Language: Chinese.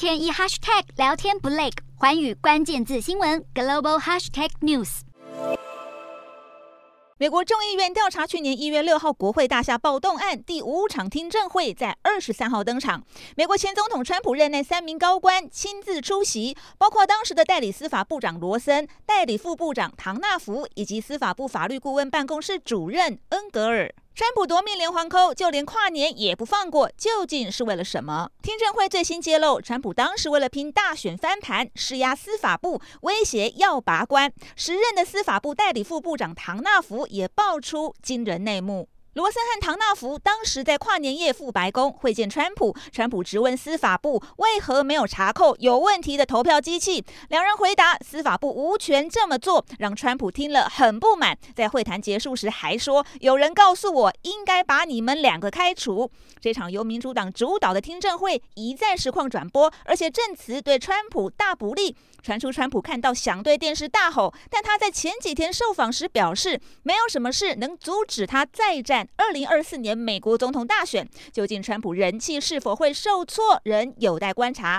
天一 hashtag 聊天不累，寰宇关键字新闻 global hashtag news。美国众议院调查去年一月六号国会大厦暴动案第五场听证会在二十三号登场。美国前总统川普任内三名高官亲自出席，包括当时的代理司法部长罗森、代理副部长唐纳福以及司法部法律顾问办公室主任恩格尔。川普夺命连环扣，就连跨年也不放过，究竟是为了什么？听证会最新揭露，川普当时为了拼大选翻盘，施压司法部，威胁要拔关。时任的司法部代理副部长唐纳福也爆出惊人内幕。罗森和唐纳福当时在跨年夜赴白宫会见川普，川普质问司法部为何没有查扣有问题的投票机器，两人回答司法部无权这么做，让川普听了很不满。在会谈结束时还说，有人告诉我应该把你们两个开除。这场由民主党主导的听证会一再实况转播，而且证词对川普大不利。传出川普看到想对电视大吼，但他在前几天受访时表示，没有什么事能阻止他再战。二零二四年美国总统大选，究竟川普人气是否会受挫，仍有待观察。